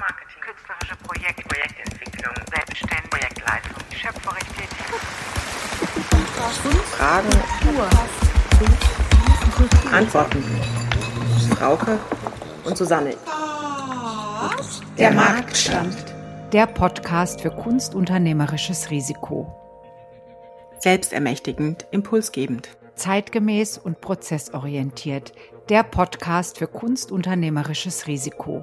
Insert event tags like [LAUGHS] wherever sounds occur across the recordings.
Kulturmarketing, künstlerische Projekte, Projektentwicklung, Selbstständigkeit, Projektleitung, schöpferisch tätig. Fragen, Antworten. Frauke und Susanne. Der Marktstand. Der Podcast für kunstunternehmerisches Risiko. Selbstermächtigend, impulsgebend. Zeitgemäß und prozessorientiert. Der Podcast für kunstunternehmerisches Risiko.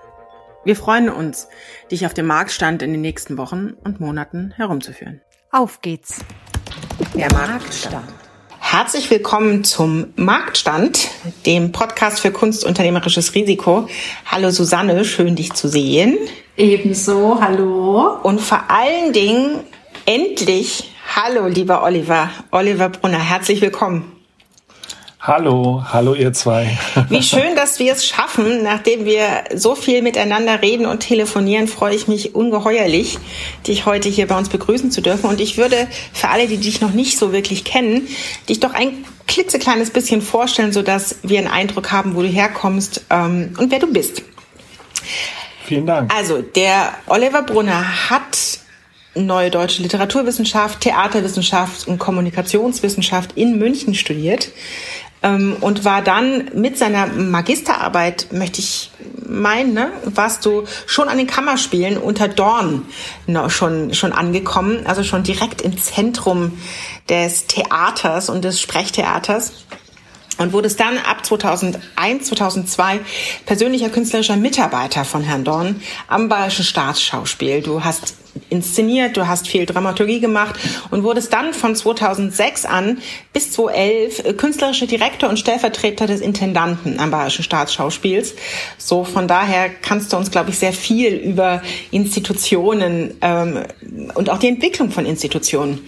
Wir freuen uns, dich auf dem Marktstand in den nächsten Wochen und Monaten herumzuführen. Auf geht's! Der Marktstand. Herzlich willkommen zum Marktstand, dem Podcast für kunstunternehmerisches Risiko. Hallo Susanne, schön dich zu sehen. Ebenso, hallo. Und vor allen Dingen endlich, hallo lieber Oliver, Oliver Brunner, herzlich willkommen. Hallo, hallo ihr zwei. Wie schön, dass wir es schaffen. Nachdem wir so viel miteinander reden und telefonieren, freue ich mich ungeheuerlich, dich heute hier bei uns begrüßen zu dürfen. Und ich würde für alle, die dich noch nicht so wirklich kennen, dich doch ein klitzekleines bisschen vorstellen, sodass wir einen Eindruck haben, wo du herkommst ähm, und wer du bist. Vielen Dank. Also, der Oliver Brunner hat Neue Deutsche Literaturwissenschaft, Theaterwissenschaft und Kommunikationswissenschaft in München studiert und war dann mit seiner Magisterarbeit, möchte ich meinen, ne, warst du schon an den Kammerspielen unter Dorn schon, schon angekommen, also schon direkt im Zentrum des Theaters und des Sprechtheaters und wurdest dann ab 2001, 2002 persönlicher künstlerischer Mitarbeiter von Herrn Dorn am Bayerischen Staatsschauspiel. Du hast inszeniert, du hast viel Dramaturgie gemacht und wurdest dann von 2006 an bis 2011 künstlerischer Direktor und Stellvertreter des Intendanten am Bayerischen Staatsschauspiels. So von daher kannst du uns, glaube ich, sehr viel über Institutionen ähm, und auch die Entwicklung von Institutionen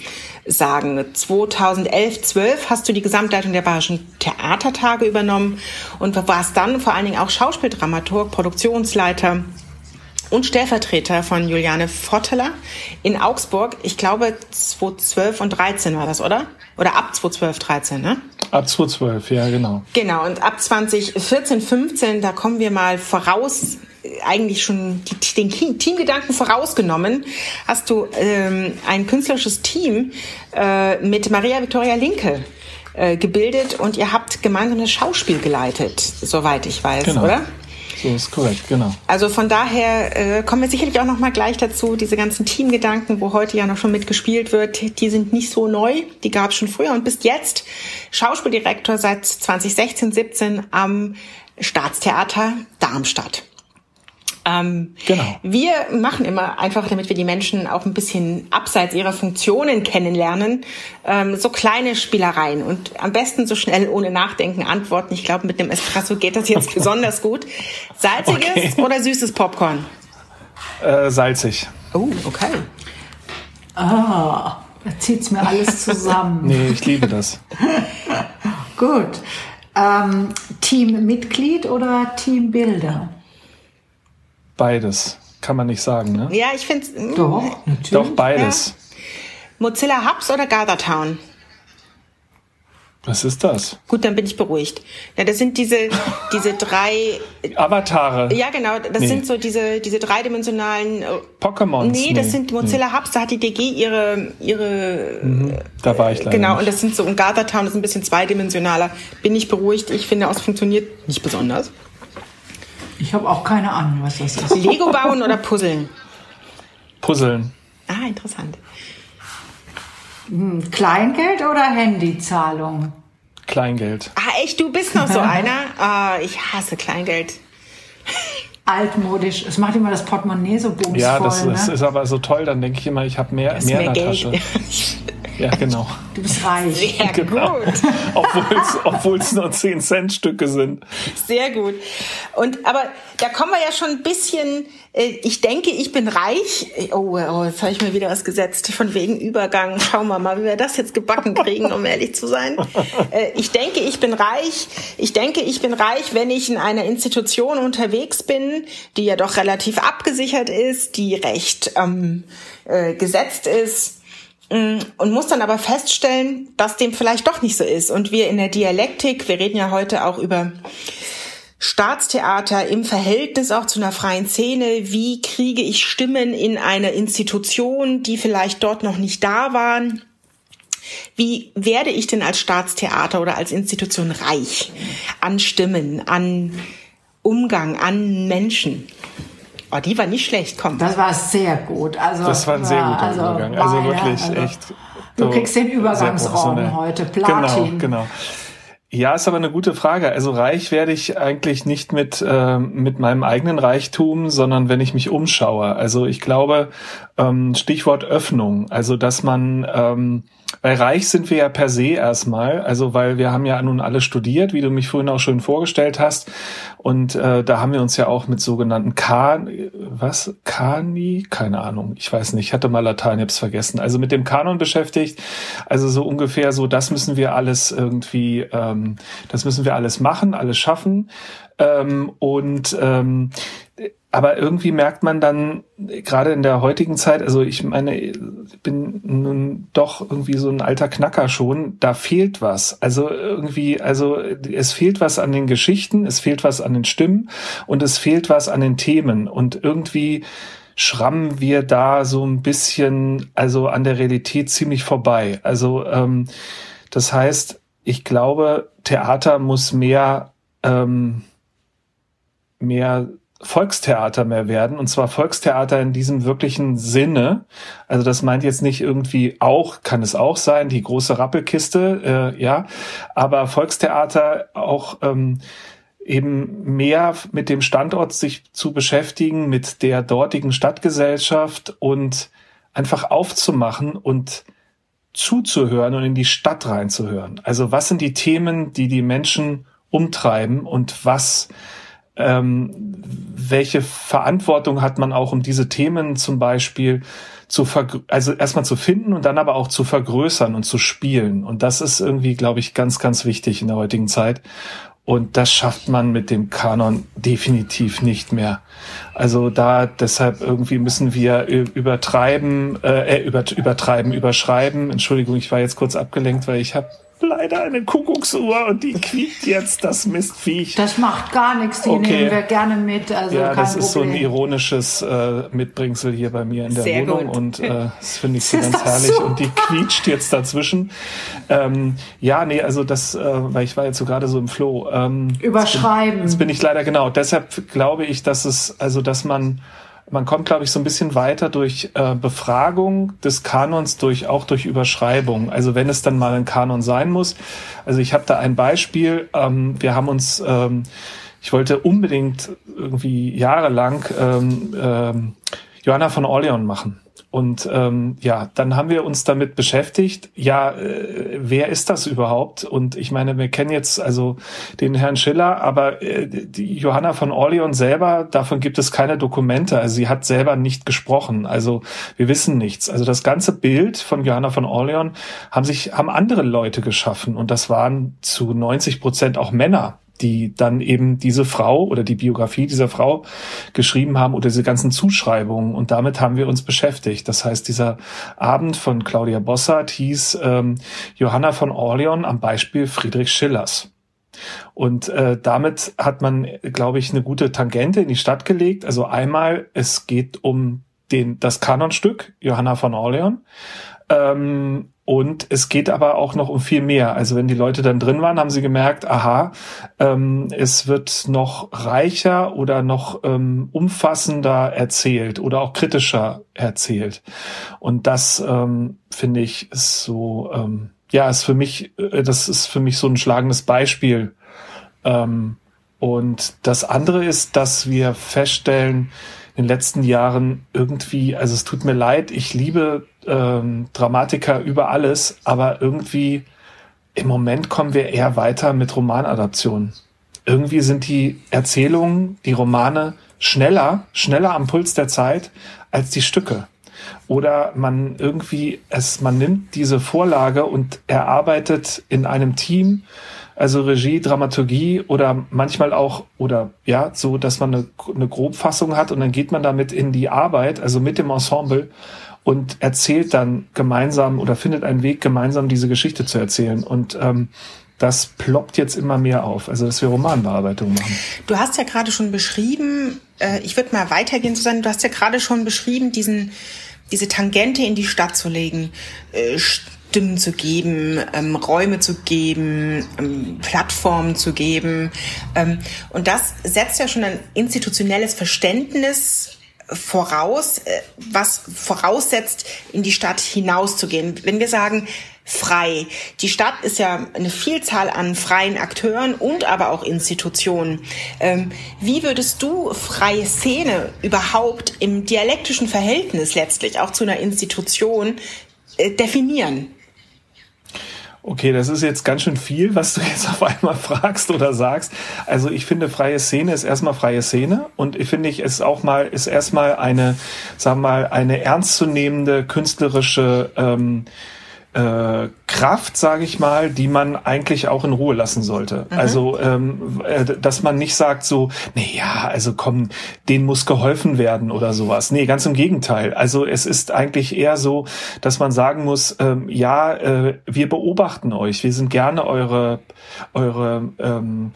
sagen. 2011, 12 hast du die Gesamtleitung der Bayerischen Theatertage übernommen und warst dann vor allen Dingen auch Schauspieldramaturg, Produktionsleiter und Stellvertreter von Juliane Votteler in Augsburg. Ich glaube 2012 und 13 war das, oder? Oder ab 2012, 13, ne? Ab 2012, ja, genau. Genau, und ab 2014, 15, da kommen wir mal voraus, eigentlich schon die, den Teamgedanken vorausgenommen, hast du ähm, ein künstlerisches Team äh, mit Maria Victoria Linke äh, gebildet und ihr habt gemeinsam das Schauspiel geleitet, soweit ich weiß, Genau. oder? So ist korrekt, genau. Also von daher äh, kommen wir sicherlich auch noch mal gleich dazu. Diese ganzen Teamgedanken, wo heute ja noch schon mitgespielt wird, die sind nicht so neu. Die gab es schon früher und bist jetzt Schauspieldirektor seit 2016, 17 am Staatstheater Darmstadt. Ähm, Genau. Wir machen immer einfach, damit wir die Menschen auch ein bisschen abseits ihrer Funktionen kennenlernen, ähm, so kleine Spielereien und am besten so schnell ohne Nachdenken antworten. Ich glaube, mit einem Espresso geht das jetzt [LAUGHS] besonders gut. Salziges Okay. oder süßes Popcorn? Äh, salzig. Oh, okay. Ah, da zieht's mir alles [LAUGHS] zusammen. Nee, ich liebe das. [LAUGHS] Gut. Ähm, Teammitglied oder Teambilder? Beides. Kann man nicht sagen, ne? Ja, ich finde Doch, natürlich. Doch, beides. Mozilla Hubs oder Gathertown? Was ist das? Gut, dann bin ich beruhigt. Ja, das sind diese, [LAUGHS] diese drei, Avatare. ja genau, das Nee. sind so diese, diese dreidimensionalen, äh, Pokémons. nee, das sind Mozilla Hubs, da hat die DG ihre, ihre, Da war ich leider genau, und nicht. das sind so, und Gather Town ist ein bisschen zweidimensionaler. Bin ich beruhigt, ich finde, es funktioniert nicht besonders. Ich habe auch keine Ahnung, was das ist. Lego bauen oder puzzeln? Puzzeln. Ah, interessant. Kleingeld oder Handyzahlung? Kleingeld. Ah, echt, du bist noch so [LAUGHS] einer? Ah, ich hasse Kleingeld. Altmodisch. Es macht immer das Portemonnaie so bumsvoll. Ja, das, das ne? ist aber so toll. Dann denke ich immer, ich habe mehr, Das mehr, mehr in der Geld. Tasche. [LAUGHS] Ja, genau. Du bist reich. Sehr [LAUGHS] Genau. gut. [LAUGHS] Obwohl es nur 10 Cent Stücke sind. Sehr gut. Und aber da kommen wir ja schon ein bisschen. äh, Ich denke, ich bin reich. Oh, oh jetzt habe ich mir wieder was gesetzt von wegen Übergang. Schauen wir mal, wie wir das jetzt gebacken kriegen, um ehrlich zu sein. Äh, Ich denke, ich bin reich. Ich denke, ich bin reich, wenn ich in einer Institution unterwegs bin, die ja doch relativ abgesichert ist, die recht ähm, äh, gesetzt ist und muss dann aber feststellen, dass dem vielleicht doch nicht so ist. Und wir in der Dialektik, wir reden ja heute auch über Staatstheater im Verhältnis auch zu einer freien Szene. Wie kriege ich Stimmen in eine Institution, die vielleicht dort noch nicht da waren? Wie werde ich denn als Staatstheater oder als Institution reich an Stimmen, an Umgang, an Menschen? Oh, die war nicht schlecht, komm. Das war sehr gut. Also, Das war ein sehr guter also Übergang. Also beide, wirklich also echt. Du so kriegst den Übergangsraum heute. Platin. Genau, genau. Ja, ist aber eine gute Frage. Also reich werde ich eigentlich nicht mit, ähm, mit meinem eigenen Reichtum, sondern wenn ich mich umschaue. Also ich glaube, ähm, Stichwort Öffnung. Also dass man, ähm, weil reich sind wir ja per se erstmal. Also weil wir haben ja nun alle studiert, wie du mich vorhin auch schon vorgestellt hast. Und äh, da haben wir uns ja auch mit sogenannten Kan, was? Kani? Keine Ahnung. Ich weiß nicht. Ich hatte mal Latein, hab's vergessen. Also mit dem Kanon beschäftigt. Also so ungefähr so, das müssen wir alles irgendwie, ähm, das müssen wir alles machen, alles schaffen. Ähm, und ähm, aber irgendwie merkt man dann, gerade in der heutigen Zeit, also ich meine, ich bin nun doch irgendwie so ein alter Knacker schon, da fehlt was. Also irgendwie, also es fehlt was an den Geschichten, es fehlt was an den Stimmen und es fehlt was an den Themen. Und irgendwie schrammen wir da so ein bisschen, also an der Realität ziemlich vorbei. Also ähm, das heißt, ich glaube, Theater muss mehr ähm, mehr Volkstheater mehr werden, und zwar Volkstheater in diesem wirklichen Sinne. Also das meint jetzt nicht irgendwie auch, kann es auch sein, die große Rappelkiste, äh, ja, aber Volkstheater auch ähm, eben mehr mit dem Standort sich zu beschäftigen, mit der dortigen Stadtgesellschaft und einfach aufzumachen und zuzuhören und in die Stadt reinzuhören. Also was sind die Themen, die die Menschen umtreiben und was ähm, welche Verantwortung hat man auch, um diese Themen zum Beispiel zu vergr- also erstmal zu finden und dann aber auch zu vergrößern und zu spielen. Und das ist irgendwie, glaube ich, ganz, ganz wichtig in der heutigen Zeit. Und das schafft man mit dem Kanon definitiv nicht mehr. Also da deshalb irgendwie müssen wir übertreiben, äh, äh, über, übertreiben, überschreiben. Entschuldigung, ich war jetzt kurz abgelenkt, weil ich habe leider eine Kuckucksuhr und die quiekt jetzt das Mistviech. Das macht gar nichts, die Okay. nehmen wir gerne mit. Also Ja, kein das ist so ein Problem. ironisches äh, Mitbringsel hier bei mir in der Sehr Wohnung gut. und äh, [LAUGHS] das finde ich so ganz herrlich so? und die quietscht jetzt dazwischen. Ähm, ja, nee, also das, äh, weil ich war jetzt so gerade so im Flow. Ähm, Überschreiben. Jetzt bin ich leider genau. Deshalb glaube ich, dass es, also dass man, man kommt, glaube ich, so ein bisschen weiter durch äh, Befragung des Kanons, durch auch durch Überschreibung. Also wenn es dann mal ein Kanon sein muss. Also ich habe da ein Beispiel. Ähm, wir haben uns, ähm, ich wollte unbedingt irgendwie jahrelang ähm, ähm, Johanna von Orleans machen. Und ähm, ja, dann haben wir uns damit beschäftigt. Ja, äh, wer ist das überhaupt? Und ich meine, wir kennen jetzt also den Herrn Schiller, aber äh, die Johanna von Orleans selber, davon gibt es keine Dokumente. Also sie hat selber nicht gesprochen. Also wir wissen nichts. Also das ganze Bild von Johanna von Orleans haben sich haben andere Leute geschaffen und das waren zu 90 Prozent auch Männer die dann eben diese Frau oder die Biografie dieser Frau geschrieben haben oder diese ganzen Zuschreibungen. Und damit haben wir uns beschäftigt. Das heißt, dieser Abend von Claudia Bossart hieß ähm, Johanna von Orleans am Beispiel Friedrich Schillers. Und äh, damit hat man, glaube ich, eine gute Tangente in die Stadt gelegt. Also einmal, es geht um den, das Kanonstück Johanna von Orleans. Ähm, und es geht aber auch noch um viel mehr. Also wenn die Leute dann drin waren, haben sie gemerkt, aha, ähm, es wird noch reicher oder noch ähm, umfassender erzählt oder auch kritischer erzählt. Und das ähm, finde ich ist so, ähm, ja, ist für mich, äh, das ist für mich so ein schlagendes Beispiel. Ähm, und das andere ist, dass wir feststellen, in den letzten Jahren irgendwie, also es tut mir leid, ich liebe ähm, Dramatiker über alles, aber irgendwie im Moment kommen wir eher weiter mit Romanadaptionen. Irgendwie sind die Erzählungen, die Romane schneller, schneller am Puls der Zeit als die Stücke. Oder man irgendwie es, man nimmt diese Vorlage und erarbeitet in einem Team also Regie, Dramaturgie oder manchmal auch, oder ja, so, dass man eine, eine Grobfassung hat und dann geht man damit in die Arbeit, also mit dem Ensemble und erzählt dann gemeinsam oder findet einen Weg, gemeinsam diese Geschichte zu erzählen. Und ähm, das ploppt jetzt immer mehr auf, also dass wir Romanbearbeitung machen. Du hast ja gerade schon beschrieben, äh, ich würde mal weitergehen, Susanne, du hast ja gerade schon beschrieben, diesen, diese Tangente in die Stadt zu legen. Äh, Stimmen zu geben, ähm, Räume zu geben, ähm, Plattformen zu geben. Ähm, und das setzt ja schon ein institutionelles Verständnis voraus, äh, was voraussetzt, in die Stadt hinauszugehen. Wenn wir sagen, frei. Die Stadt ist ja eine Vielzahl an freien Akteuren und aber auch Institutionen. Ähm, wie würdest du freie Szene überhaupt im dialektischen Verhältnis letztlich auch zu einer Institution äh, definieren? Okay, das ist jetzt ganz schön viel, was du jetzt auf einmal fragst oder sagst. Also ich finde, freie Szene ist erstmal freie Szene und ich finde, ich ist auch mal, ist erstmal eine, sagen wir mal, eine ernstzunehmende künstlerische ähm, äh, Kraft, sage ich mal, die man eigentlich auch in Ruhe lassen sollte. Mhm. Also, ähm, äh, dass man nicht sagt so, nee, ja, also komm, denen muss geholfen werden oder sowas. Nee, ganz im Gegenteil. Also es ist eigentlich eher so, dass man sagen muss, ähm, ja, äh, wir beobachten euch, wir sind gerne eure, eure ähm,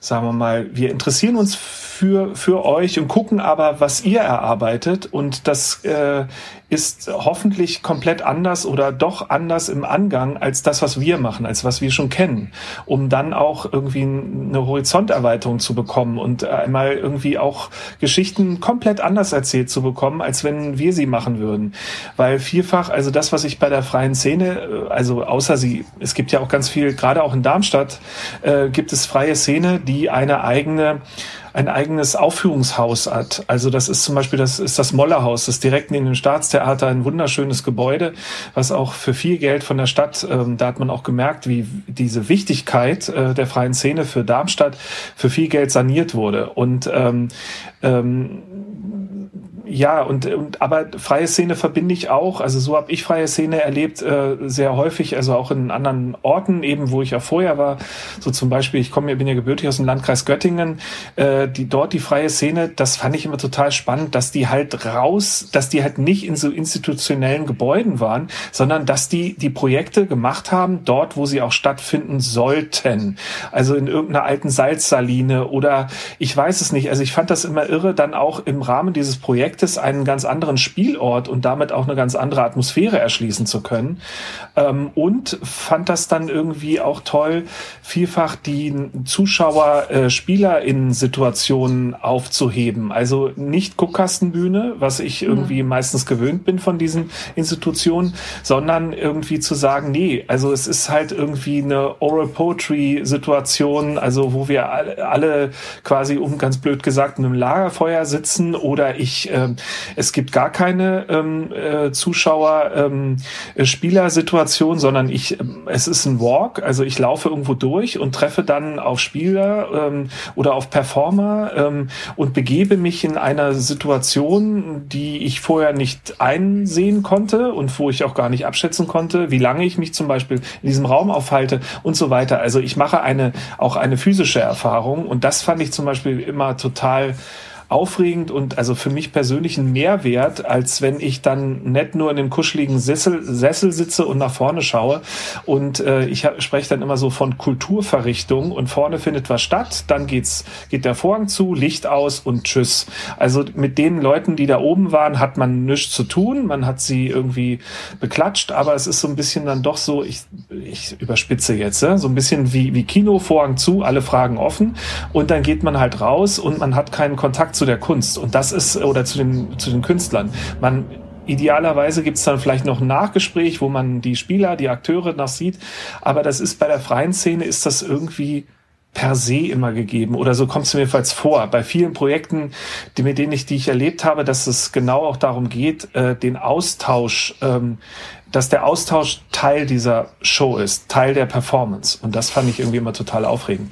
sagen wir mal, wir interessieren uns für, für euch und gucken aber, was ihr erarbeitet. Und das äh, ist hoffentlich komplett anders oder doch anders im Angang als das, was wir machen, als was wir schon kennen, um dann auch irgendwie eine Horizonterweiterung zu bekommen und einmal irgendwie auch Geschichten komplett anders erzählt zu bekommen, als wenn wir sie machen würden. Weil vielfach, also das, was ich bei der freien Szene, äh, also außer sie, es gibt ja auch ganz viel, gerade auch in Darmstadt, äh, gibt es freie Szene, die eine eigene ein eigenes Aufführungshaus hat. Also das ist zum Beispiel das ist das Mollerhaus, das direkt neben dem Staatstheater ein wunderschönes Gebäude, was auch für viel Geld von der Stadt, ähm, da hat man auch gemerkt, wie diese Wichtigkeit äh, der freien Szene für Darmstadt für viel Geld saniert wurde. Und ähm, ähm, ja, und, und aber freie Szene verbinde ich auch, also so habe ich freie Szene erlebt, äh, sehr häufig, also auch in anderen Orten, eben wo ich ja vorher war. So zum Beispiel, ich komme, bin ja gebürtig aus dem Landkreis Göttingen, äh, die dort die freie Szene, das fand ich immer total spannend, dass die halt raus, dass die halt nicht in so institutionellen Gebäuden waren, sondern dass die die Projekte gemacht haben, dort, wo sie auch stattfinden sollten. Also in irgendeiner alten Salzsaline oder ich weiß es nicht. Also ich fand das immer irre, dann auch im Rahmen dieses Projekts Projektes einen ganz anderen Spielort und damit auch eine ganz andere Atmosphäre erschließen zu können. Ähm, und fand das dann irgendwie auch toll, vielfach die Zuschauer, äh, Spieler in Situationen aufzuheben. Also nicht Guckkastenbühne, was ich irgendwie mhm. meistens gewöhnt bin von diesen Institutionen, sondern irgendwie zu sagen, nee, also es ist halt irgendwie eine Oral Poetry Situation, also wo wir alle, alle quasi um ganz blöd gesagt in einem Lagerfeuer sitzen oder ich äh, ähm, es gibt gar keine ähm, äh, Zuschauer ähm, äh, sondern ich ähm, es ist ein Walk, also ich laufe irgendwo durch und treffe dann auf Spieler ähm, oder auf Performer ähm, und begebe mich in einer Situation, die ich vorher nicht einsehen konnte und wo ich auch gar nicht abschätzen konnte, wie lange ich mich zum Beispiel in diesem Raum aufhalte und so weiter. Also ich mache eine auch eine physische Erfahrung und das fand ich zum Beispiel immer total aufregend und also für mich persönlich ein Mehrwert, als wenn ich dann nett nur in dem kuscheligen Sessel, Sessel sitze und nach vorne schaue. Und äh, ich spreche dann immer so von Kulturverrichtung und vorne findet was statt, dann geht's, geht der Vorhang zu, Licht aus und tschüss. Also mit den Leuten, die da oben waren, hat man nichts zu tun. Man hat sie irgendwie beklatscht, aber es ist so ein bisschen dann doch so, ich, ich überspitze jetzt, so ein bisschen wie, wie Kino, Vorhang zu, alle Fragen offen und dann geht man halt raus und man hat keinen Kontakt zu der Kunst. Und das ist, oder zu den, zu den Künstlern. Man, Idealerweise gibt es dann vielleicht noch ein Nachgespräch, wo man die Spieler, die Akteure noch sieht. Aber das ist bei der freien Szene ist das irgendwie per se immer gegeben oder so kommt es mir jedenfalls vor. Bei vielen Projekten, die, mit denen ich, die ich erlebt habe, dass es genau auch darum geht, äh, den Austausch, ähm, dass der Austausch Teil dieser Show ist, Teil der Performance. Und das fand ich irgendwie immer total aufregend.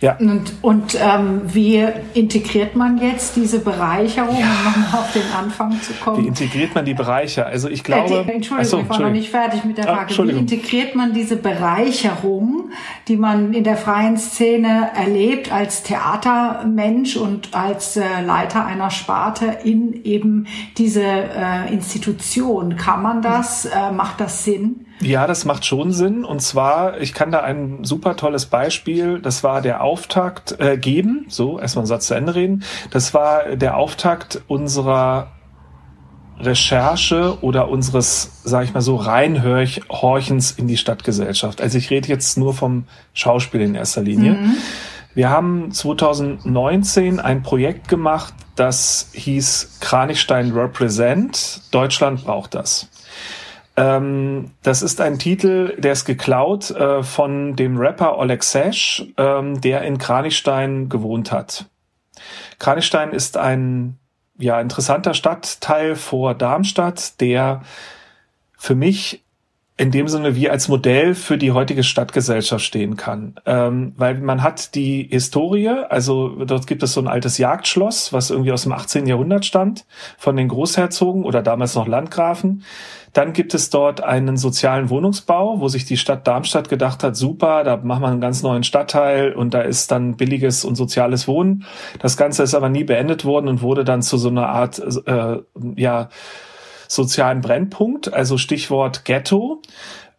Ja. Und, und ähm, wie integriert man jetzt diese Bereicherung, ja. um nochmal auf den Anfang zu kommen? Wie integriert man die Bereicher? Also ich glaube. Äh, die, Entschuldigung, so, ich war noch nicht fertig mit der ah, Frage. Ah, wie integriert man diese Bereicherung, die man in der freien Szene erlebt als Theatermensch und als äh, Leiter einer Sparte in eben diese äh, Institution? Kann man das? Äh, macht das Sinn? Ja, das macht schon Sinn. Und zwar, ich kann da ein super tolles Beispiel, das war der Auftakt äh, geben. So, erstmal einen Satz zu Ende reden. Das war der Auftakt unserer Recherche oder unseres, sage ich mal so, Reinhorchens in die Stadtgesellschaft. Also ich rede jetzt nur vom Schauspiel in erster Linie. Mhm. Wir haben 2019 ein Projekt gemacht, das hieß Kranichstein Represent. Deutschland braucht das. Ähm, das ist ein Titel, der ist geklaut äh, von dem Rapper Oleg Sesh, ähm, der in Kranichstein gewohnt hat. Kranichstein ist ein ja interessanter Stadtteil vor Darmstadt, der für mich in dem Sinne wie als Modell für die heutige Stadtgesellschaft stehen kann. Ähm, weil man hat die Historie, also dort gibt es so ein altes Jagdschloss, was irgendwie aus dem 18. Jahrhundert stammt, von den Großherzogen oder damals noch Landgrafen. Dann gibt es dort einen sozialen Wohnungsbau, wo sich die Stadt Darmstadt gedacht hat, super, da machen wir einen ganz neuen Stadtteil und da ist dann billiges und soziales Wohnen. Das Ganze ist aber nie beendet worden und wurde dann zu so einer Art, äh, ja, sozialen Brennpunkt, also Stichwort Ghetto.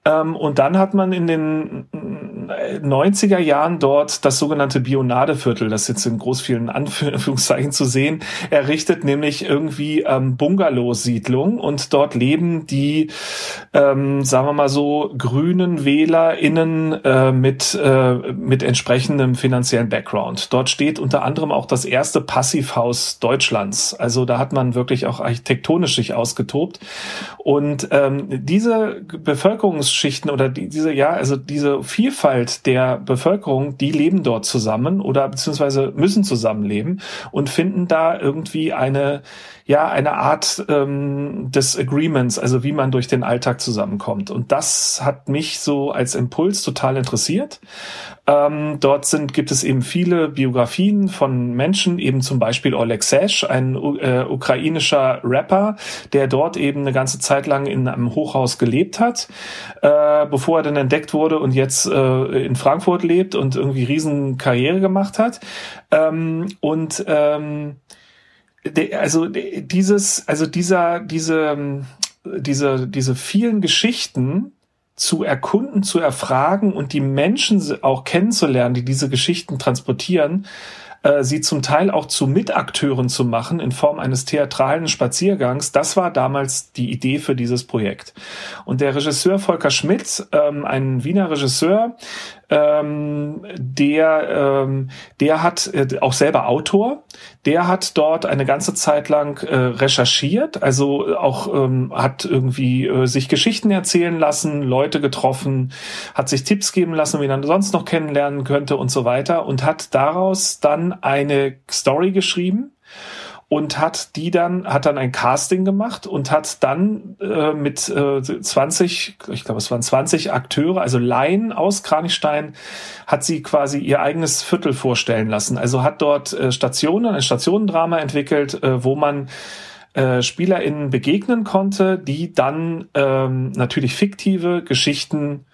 Ähm, und dann hat man in den 90er Jahren dort das sogenannte Bionadeviertel, das jetzt in groß vielen Anführungszeichen zu sehen, errichtet, nämlich irgendwie ähm, Bungalow-Siedlung und dort leben die, ähm, sagen wir mal so, grünen WählerInnen äh, mit, äh, mit entsprechendem finanziellen Background. Dort steht unter anderem auch das erste Passivhaus Deutschlands. Also da hat man wirklich auch architektonisch sich ausgetobt. Und ähm, diese Bevölkerungsschichten oder die, diese, ja, also diese Vielfalt der Bevölkerung, die leben dort zusammen oder beziehungsweise müssen zusammenleben und finden da irgendwie eine, ja, eine Art ähm, des Agreements, also wie man durch den Alltag zusammenkommt. Und das hat mich so als Impuls total interessiert. Ähm, dort sind, gibt es eben viele Biografien von Menschen, eben zum Beispiel Oleg Sesh, ein äh, ukrainischer Rapper, der dort eben eine ganze Zeit lang in einem Hochhaus gelebt hat, äh, bevor er dann entdeckt wurde und jetzt äh, in Frankfurt lebt und irgendwie riesen Karriere gemacht hat. Ähm, und ähm, also dieses, also dieser, diese, diese, diese vielen Geschichten zu erkunden, zu erfragen und die Menschen auch kennenzulernen, die diese Geschichten transportieren, äh, sie zum Teil auch zu Mitakteuren zu machen in Form eines theatralen Spaziergangs, das war damals die Idee für dieses Projekt. Und der Regisseur Volker Schmidt, ähm, ein Wiener Regisseur, ähm, der, ähm, der hat äh, auch selber Autor, der hat dort eine ganze Zeit lang äh, recherchiert, also auch ähm, hat irgendwie äh, sich Geschichten erzählen lassen, Leute getroffen, hat sich Tipps geben lassen, wie man sonst noch kennenlernen könnte und so weiter und hat daraus dann eine Story geschrieben und hat die dann, hat dann ein Casting gemacht und hat dann äh, mit äh, 20, ich glaube es waren 20 Akteure, also Laien aus Kranichstein, hat sie quasi ihr eigenes Viertel vorstellen lassen. Also hat dort äh, Stationen, ein Stationendrama entwickelt, äh, wo man äh, SpielerInnen begegnen konnte, die dann ähm, natürlich fiktive Geschichten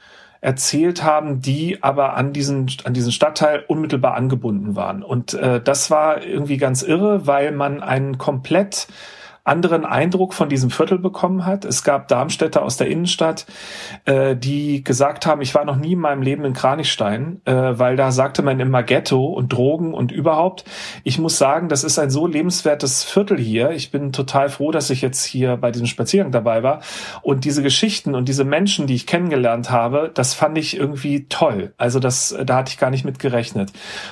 erzählt haben, die aber an diesen, an diesen Stadtteil unmittelbar angebunden waren. Und äh, das war irgendwie ganz irre, weil man einen komplett anderen Eindruck von diesem Viertel bekommen hat. Es gab Darmstädter aus der Innenstadt, äh, die gesagt haben, ich war noch nie in meinem Leben in Kranichstein, äh, weil da sagte man immer Ghetto und Drogen und überhaupt. Ich muss sagen, das ist ein so lebenswertes Viertel hier. Ich bin total froh, dass ich jetzt hier bei diesem Spaziergang dabei war. Und diese Geschichten und diese Menschen, die ich kennengelernt habe, das fand ich irgendwie toll. Also das, da hatte ich gar nicht mit gerechnet.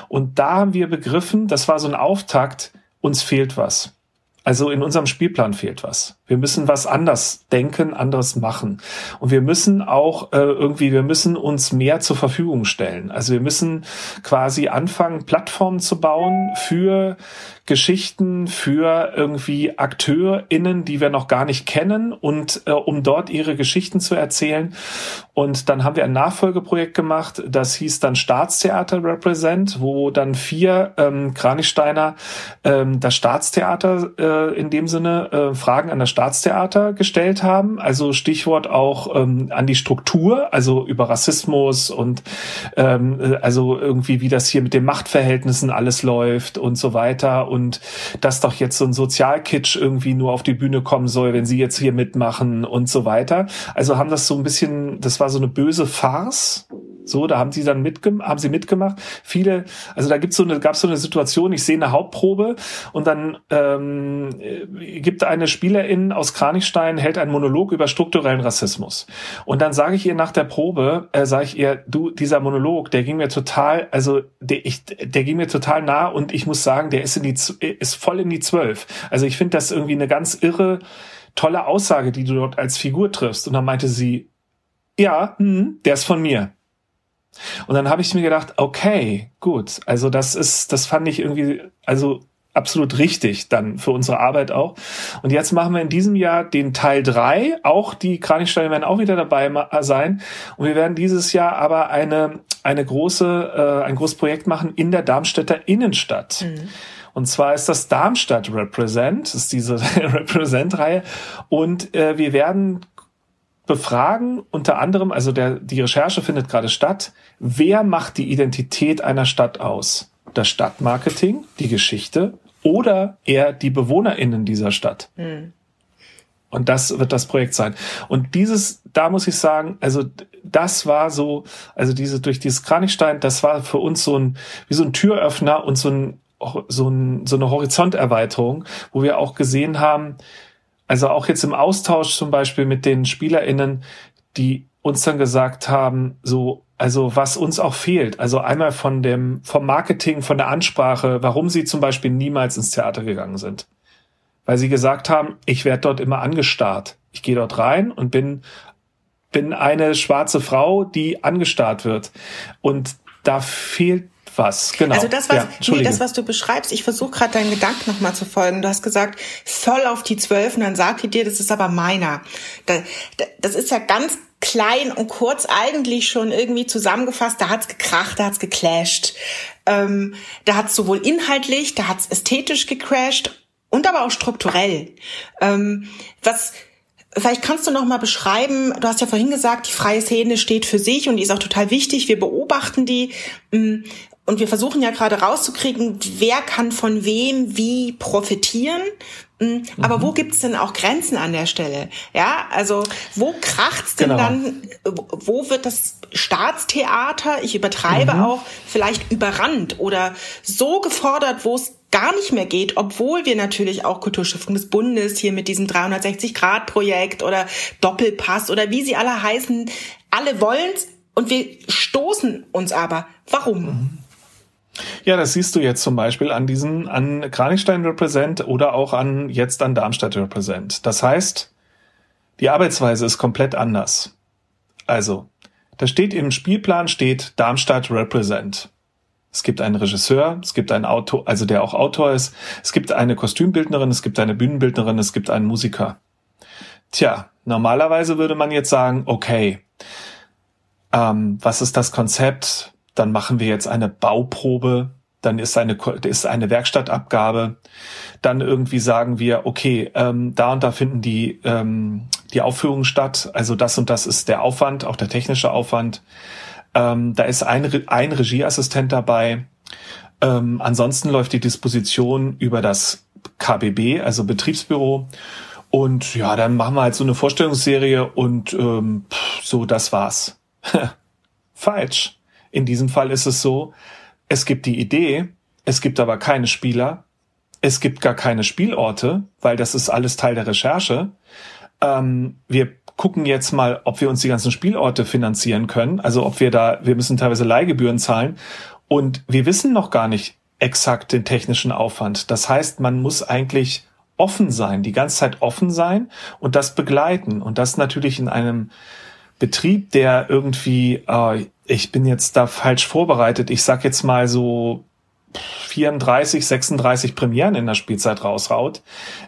Und da haben wir begriffen, das war so ein Auftakt, uns fehlt was. Also in unserem Spielplan fehlt was. Wir müssen was anders denken, anderes machen. Und wir müssen auch äh, irgendwie, wir müssen uns mehr zur Verfügung stellen. Also wir müssen quasi anfangen, Plattformen zu bauen für Geschichten, für irgendwie AkteurInnen, die wir noch gar nicht kennen und äh, um dort ihre Geschichten zu erzählen. Und dann haben wir ein Nachfolgeprojekt gemacht, das hieß dann Staatstheater Represent, wo dann vier ähm, Kranichsteiner ähm, das Staatstheater äh, in dem Sinne äh, Fragen an das Staatstheater gestellt haben. Also Stichwort auch ähm, an die Struktur, also über Rassismus und ähm, äh, also irgendwie, wie das hier mit den Machtverhältnissen alles läuft und so weiter und dass doch jetzt so ein Sozialkitsch irgendwie nur auf die Bühne kommen soll, wenn sie jetzt hier mitmachen und so weiter. Also haben das so ein bisschen, das war so eine böse Farce. So, da haben sie dann mitgemacht, haben sie mitgemacht. Viele, also da gibt's so eine, gab's so eine Situation, ich sehe eine Hauptprobe und dann ähm, gibt eine Spielerin aus Kranichstein, hält einen Monolog über strukturellen Rassismus. Und dann sage ich ihr nach der Probe, äh, sage ich ihr, du, dieser Monolog, der ging mir total, also der, ich, der ging mir total nah und ich muss sagen, der ist in die ist voll in die Zwölf. Also ich finde das irgendwie eine ganz irre, tolle Aussage, die du dort als Figur triffst. Und dann meinte sie, ja, hm, der ist von mir. Und dann habe ich mir gedacht, okay, gut, also das ist, das fand ich irgendwie, also absolut richtig dann für unsere Arbeit auch. Und jetzt machen wir in diesem Jahr den Teil drei. Auch die Kranichsteine werden auch wieder dabei sein. Und wir werden dieses Jahr aber eine, eine große, äh, ein großes Projekt machen in der Darmstädter Innenstadt. Mhm. Und zwar ist das Darmstadt Represent, das ist diese [LAUGHS] Represent-Reihe. Und äh, wir werden befragen unter anderem, also der, die Recherche findet gerade statt, wer macht die Identität einer Stadt aus? Das Stadtmarketing, die Geschichte oder eher die BewohnerInnen dieser Stadt? Mhm. Und das wird das Projekt sein. Und dieses, da muss ich sagen, also das war so, also diese durch dieses Kranichstein, das war für uns so ein wie so ein Türöffner und so ein so, ein, so eine Horizonterweiterung, wo wir auch gesehen haben, also auch jetzt im Austausch zum Beispiel mit den SpielerInnen, die uns dann gesagt haben, so, also was uns auch fehlt, also einmal von dem, vom Marketing, von der Ansprache, warum sie zum Beispiel niemals ins Theater gegangen sind. Weil sie gesagt haben, ich werde dort immer angestarrt. Ich gehe dort rein und bin, bin eine schwarze Frau, die angestarrt wird. Und da fehlt was, genau. Also das, was, ja, nee, das, was du beschreibst, ich versuche gerade deinen Gedanken nochmal zu folgen. Du hast gesagt, voll auf die zwölf und dann sagt die dir, das ist aber meiner. das ist ja ganz klein und kurz eigentlich schon irgendwie zusammengefasst. Da hat's gekracht, da hat's geclasht. Ähm, da hat's sowohl inhaltlich, da hat's ästhetisch gecrashed und aber auch strukturell. Ähm, was Vielleicht kannst du noch mal beschreiben, du hast ja vorhin gesagt, die freie Szene steht für sich und die ist auch total wichtig. Wir beobachten die. Und wir versuchen ja gerade rauszukriegen, wer kann von wem wie profitieren. Mm, aber mhm. wo gibt's denn auch Grenzen an der Stelle? Ja, also wo kracht's denn genau. dann? Wo wird das Staatstheater, ich übertreibe mhm. auch, vielleicht überrannt oder so gefordert, wo es gar nicht mehr geht, obwohl wir natürlich auch Kulturstiftung des Bundes hier mit diesem 360-Grad-Projekt oder Doppelpass oder wie sie alle heißen, alle wollen's und wir stoßen uns aber. Warum? Mhm. Ja, das siehst du jetzt zum Beispiel an diesen, an Kranichstein Represent oder auch an jetzt an Darmstadt Represent. Das heißt, die Arbeitsweise ist komplett anders. Also, da steht im Spielplan steht Darmstadt Represent. es gibt einen Regisseur, es gibt einen Autor, also der auch Autor ist, es gibt eine Kostümbildnerin, es gibt eine Bühnenbildnerin, es gibt einen Musiker. Tja, normalerweise würde man jetzt sagen, okay, ähm, was ist das Konzept? Dann machen wir jetzt eine Bauprobe, dann ist eine, ist eine Werkstattabgabe, dann irgendwie sagen wir, okay, ähm, da und da finden die, ähm, die Aufführungen statt, also das und das ist der Aufwand, auch der technische Aufwand. Ähm, da ist ein, ein Regieassistent dabei. Ähm, ansonsten läuft die Disposition über das KBB, also Betriebsbüro. Und ja, dann machen wir halt so eine Vorstellungsserie und ähm, so, das war's. [LAUGHS] Falsch. In diesem Fall ist es so, es gibt die Idee, es gibt aber keine Spieler, es gibt gar keine Spielorte, weil das ist alles Teil der Recherche. Ähm, wir gucken jetzt mal, ob wir uns die ganzen Spielorte finanzieren können. Also ob wir da, wir müssen teilweise Leihgebühren zahlen. Und wir wissen noch gar nicht exakt den technischen Aufwand. Das heißt, man muss eigentlich offen sein, die ganze Zeit offen sein und das begleiten. Und das natürlich in einem Betrieb, der irgendwie, äh, ich bin jetzt da falsch vorbereitet, ich sag jetzt mal so 34, 36 Premieren in der Spielzeit raushaut,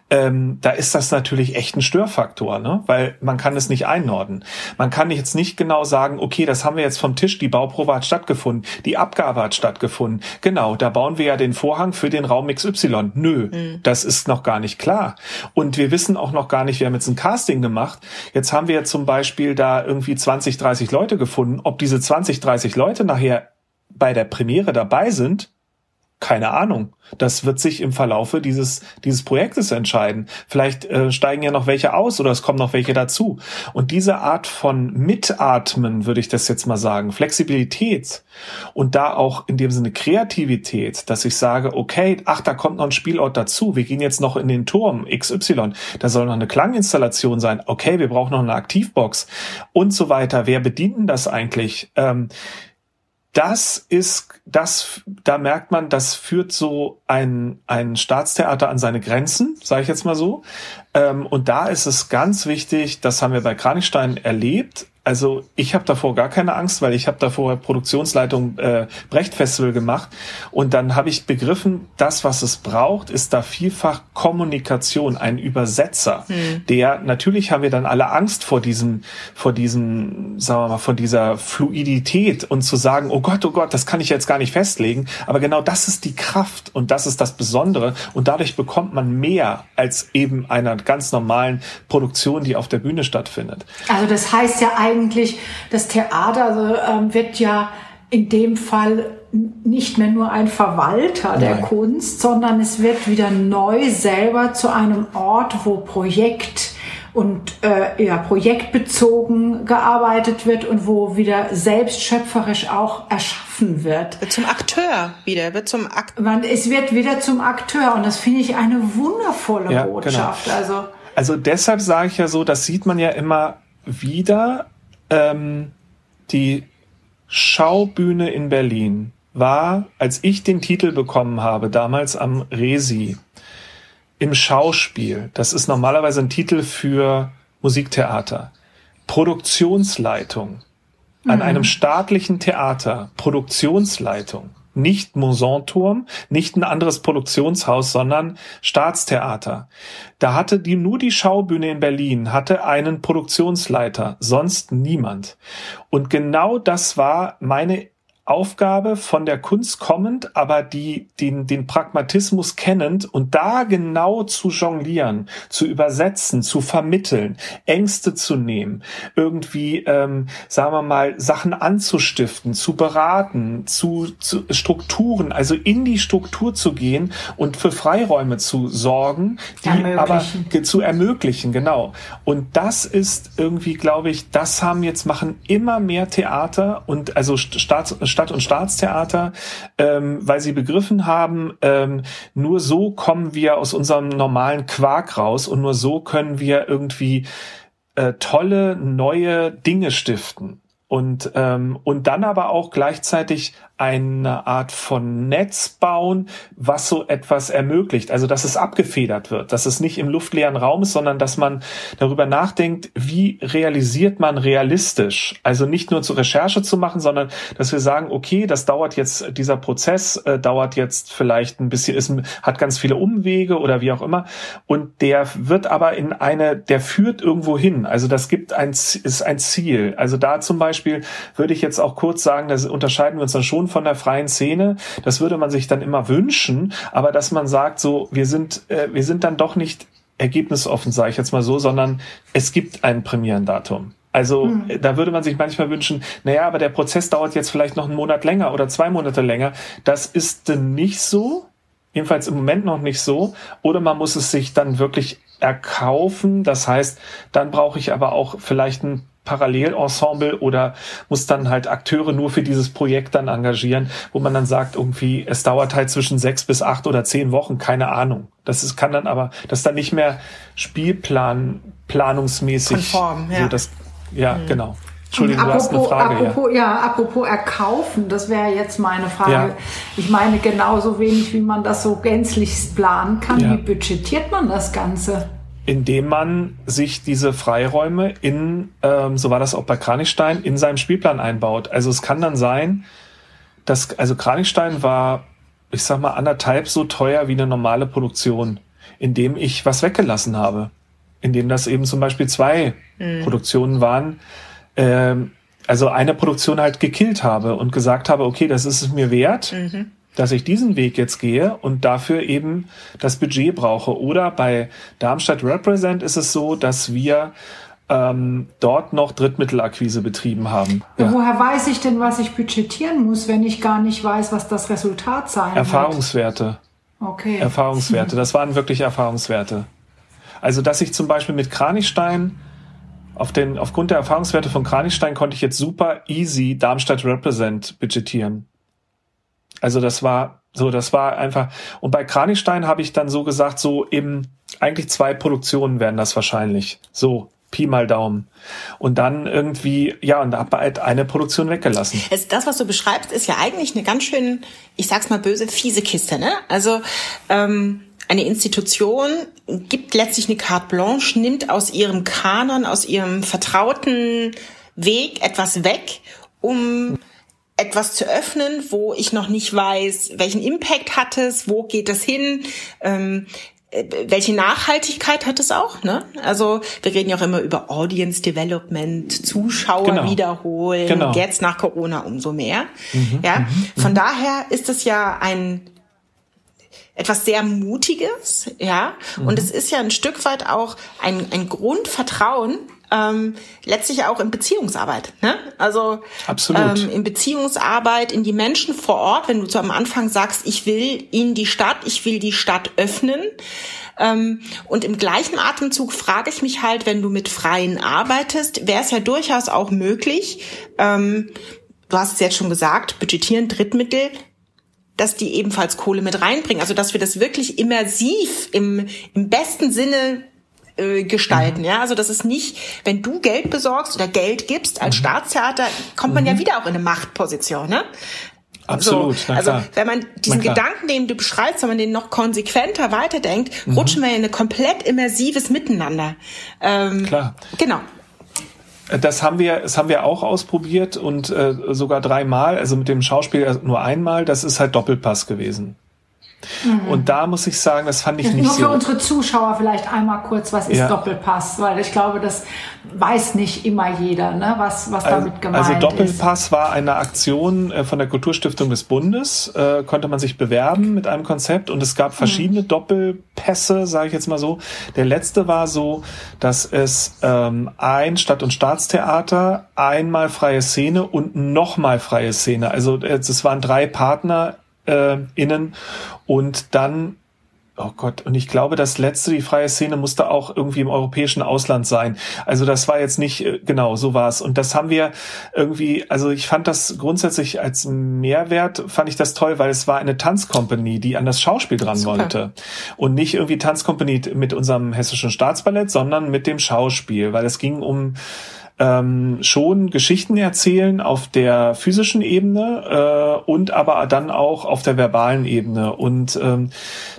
ähm, da ist das natürlich echt ein Störfaktor, ne? weil man kann es nicht einordnen. Man kann jetzt nicht genau sagen, okay, das haben wir jetzt vom Tisch, die Bauprobe hat stattgefunden, die Abgabe hat stattgefunden. Genau, da bauen wir ja den Vorhang für den Raum XY. Nö, mhm. das ist noch gar nicht klar. Und wir wissen auch noch gar nicht, wir haben jetzt ein Casting gemacht. Jetzt haben wir zum Beispiel da irgendwie 20, 30 Leute gefunden. Ob diese 20, 30 Leute nachher bei der Premiere dabei sind, keine Ahnung. Das wird sich im Verlaufe dieses, dieses Projektes entscheiden. Vielleicht äh, steigen ja noch welche aus oder es kommen noch welche dazu. Und diese Art von Mitatmen, würde ich das jetzt mal sagen, Flexibilität und da auch in dem Sinne Kreativität, dass ich sage, okay, ach, da kommt noch ein Spielort dazu. Wir gehen jetzt noch in den Turm XY. Da soll noch eine Klanginstallation sein. Okay, wir brauchen noch eine Aktivbox und so weiter. Wer bedient denn das eigentlich? Ähm, das ist, das, da merkt man, das führt so ein, ein Staatstheater an seine Grenzen, sage ich jetzt mal so. Ähm, und da ist es ganz wichtig, das haben wir bei Kranichstein erlebt, also ich habe davor gar keine Angst, weil ich habe davor Produktionsleitung äh, Brecht Festival gemacht und dann habe ich begriffen, das was es braucht, ist da vielfach Kommunikation, ein Übersetzer, hm. der natürlich haben wir dann alle Angst vor diesem vor diesem sagen wir mal vor dieser Fluidität und zu sagen, oh Gott, oh Gott, das kann ich jetzt gar nicht festlegen, aber genau das ist die Kraft und das ist das Besondere und dadurch bekommt man mehr als eben einer ganz normalen Produktion, die auf der Bühne stattfindet. Also das heißt ja eigentlich eigentlich, das Theater ähm, wird ja in dem Fall nicht mehr nur ein Verwalter Nein. der Kunst, sondern es wird wieder neu selber zu einem Ort, wo Projekt und äh, ja, projektbezogen gearbeitet wird und wo wieder selbstschöpferisch auch erschaffen wird. Zum Akteur wieder, wird zum Akteur. Es wird wieder zum Akteur und das finde ich eine wundervolle ja, genau. Botschaft. Genau. Also, also deshalb sage ich ja so, das sieht man ja immer wieder, ähm, die Schaubühne in Berlin war, als ich den Titel bekommen habe, damals am Resi, im Schauspiel. Das ist normalerweise ein Titel für Musiktheater. Produktionsleitung. An mhm. einem staatlichen Theater. Produktionsleitung nicht Monsanturm, nicht ein anderes Produktionshaus, sondern Staatstheater. Da hatte die nur die Schaubühne in Berlin hatte einen Produktionsleiter, sonst niemand. Und genau das war meine Aufgabe von der Kunst kommend, aber die, den, den Pragmatismus kennend und da genau zu jonglieren, zu übersetzen, zu vermitteln, Ängste zu nehmen, irgendwie, ähm, sagen wir mal, Sachen anzustiften, zu beraten, zu, zu Strukturen, also in die Struktur zu gehen und für Freiräume zu sorgen, die aber zu ermöglichen, genau. Und das ist irgendwie, glaube ich, das haben jetzt machen immer mehr Theater und also Staats Stadt- und Staatstheater, ähm, weil sie begriffen haben, ähm, nur so kommen wir aus unserem normalen Quark raus und nur so können wir irgendwie äh, tolle neue Dinge stiften. Und ähm, und dann aber auch gleichzeitig eine Art von Netz bauen, was so etwas ermöglicht. Also, dass es abgefedert wird, dass es nicht im luftleeren Raum ist, sondern dass man darüber nachdenkt, wie realisiert man realistisch. Also nicht nur zur Recherche zu machen, sondern dass wir sagen, okay, das dauert jetzt, dieser Prozess äh, dauert jetzt vielleicht ein bisschen, ist, hat ganz viele Umwege oder wie auch immer. Und der wird aber in eine, der führt irgendwo hin. Also das gibt ein, ist ein Ziel. Also da zum Beispiel würde ich jetzt auch kurz sagen, das unterscheiden wir uns dann schon von der freien Szene. Das würde man sich dann immer wünschen, aber dass man sagt, so, wir sind, äh, wir sind dann doch nicht ergebnisoffen, sage ich jetzt mal so, sondern es gibt ein Premierendatum. Also mhm. da würde man sich manchmal wünschen, naja, aber der Prozess dauert jetzt vielleicht noch einen Monat länger oder zwei Monate länger. Das ist nicht so, jedenfalls im Moment noch nicht so. Oder man muss es sich dann wirklich erkaufen. Das heißt, dann brauche ich aber auch vielleicht ein Parallelensemble oder muss dann halt Akteure nur für dieses Projekt dann engagieren, wo man dann sagt, irgendwie, es dauert halt zwischen sechs bis acht oder zehn Wochen, keine Ahnung. Das ist, kann dann aber, das ist dann nicht mehr Spielplan, planungsmäßig. Konform, ja. So das, ja, mhm. genau. Entschuldigung, apropos, du hast eine Frage. Apropos, ja. ja apropos erkaufen, das wäre jetzt meine Frage. Ja. Ich meine, genauso wenig, wie man das so gänzlich planen kann, ja. wie budgetiert man das Ganze? Indem man sich diese Freiräume in, ähm, so war das auch bei Kranichstein, in seinem Spielplan einbaut. Also es kann dann sein, dass, also Kranichstein war, ich sag mal, anderthalb so teuer wie eine normale Produktion, indem ich was weggelassen habe in denen das eben zum Beispiel zwei mhm. Produktionen waren, ähm, also eine Produktion halt gekillt habe und gesagt habe, okay, das ist es mir wert, mhm. Dass ich diesen Weg jetzt gehe und dafür eben das Budget brauche. Oder bei Darmstadt Represent ist es so, dass wir ähm, dort noch Drittmittelakquise betrieben haben. Ja. Woher weiß ich denn, was ich budgetieren muss, wenn ich gar nicht weiß, was das Resultat sein Erfahrungswerte. wird? Okay. Erfahrungswerte. [LAUGHS] Das waren wirklich Erfahrungswerte. Also, dass ich zum Beispiel mit Kranichstein auf den, aufgrund der Erfahrungswerte von Kranichstein konnte ich jetzt super easy Darmstadt Represent budgetieren. Also das war so, das war einfach. Und bei Kranichstein habe ich dann so gesagt, so eben eigentlich zwei Produktionen werden das wahrscheinlich. So, Pi mal Daumen. Und dann irgendwie, ja, und habe halt eine Produktion weggelassen. Das, was du beschreibst, ist ja eigentlich eine ganz schön, ich sag's mal böse, fiese Kiste, ne? Also, ähm, eine Institution gibt letztlich eine Carte Blanche, nimmt aus ihrem Kanon, aus ihrem vertrauten Weg etwas weg, um etwas zu öffnen, wo ich noch nicht weiß, welchen Impact hat es, wo geht es hin, ähm, äh, welche Nachhaltigkeit hat es auch? Ne? Also wir reden ja auch immer über Audience Development, Zuschauer genau. wiederholen, genau. jetzt nach Corona umso mehr. Mhm, ja, mhm, von mhm. daher ist es ja ein etwas sehr Mutiges, ja. Mhm. Und es ist ja ein Stück weit auch ein, ein Grundvertrauen, ähm, letztlich auch in Beziehungsarbeit. Ne? Also Absolut. Ähm, in Beziehungsarbeit, in die Menschen vor Ort, wenn du zu am Anfang sagst, ich will in die Stadt, ich will die Stadt öffnen. Ähm, und im gleichen Atemzug frage ich mich halt, wenn du mit Freien arbeitest, wäre es ja durchaus auch möglich, ähm, du hast es jetzt schon gesagt, budgetieren Drittmittel, dass die ebenfalls Kohle mit reinbringen. Also dass wir das wirklich immersiv im, im besten Sinne äh, gestalten. Mhm. Ja, also das ist nicht, wenn du Geld besorgst oder Geld gibst als mhm. Staatstheater, kommt man mhm. ja wieder auch in eine Machtposition. Ne? Absolut. So, also wenn man diesen Gedanken, den du beschreibst, wenn man den noch konsequenter weiterdenkt, mhm. rutschen wir in ein komplett immersives Miteinander. Ähm, Klar. Genau. Das haben wir, das haben wir auch ausprobiert und äh, sogar dreimal, also mit dem Schauspiel nur einmal. Das ist halt Doppelpass gewesen. Mhm. Und da muss ich sagen, das fand ich nicht Nur so. Nur für unsere Zuschauer vielleicht einmal kurz, was ist ja. Doppelpass? Weil ich glaube, das weiß nicht immer jeder, ne? was, was also, damit gemeint ist. Also Doppelpass ist. war eine Aktion äh, von der Kulturstiftung des Bundes, äh, konnte man sich bewerben mit einem Konzept und es gab mhm. verschiedene mhm. Doppelpässe, sage ich jetzt mal so. Der letzte war so, dass es ähm, ein Stadt- und Staatstheater, einmal freie Szene und nochmal freie Szene. Also äh, es waren drei Partner äh, innen und dann Oh Gott, und ich glaube, das letzte, die freie Szene, musste auch irgendwie im europäischen Ausland sein. Also das war jetzt nicht, äh, genau, so war es. Und das haben wir irgendwie, also ich fand das grundsätzlich als Mehrwert, fand ich das toll, weil es war eine Tanzkompanie, die an das Schauspiel dran Super. wollte. Und nicht irgendwie Tanzkompanie mit unserem hessischen Staatsballett, sondern mit dem Schauspiel, weil es ging um ähm, schon Geschichten erzählen auf der physischen Ebene äh, und aber dann auch auf der verbalen Ebene. Und ähm,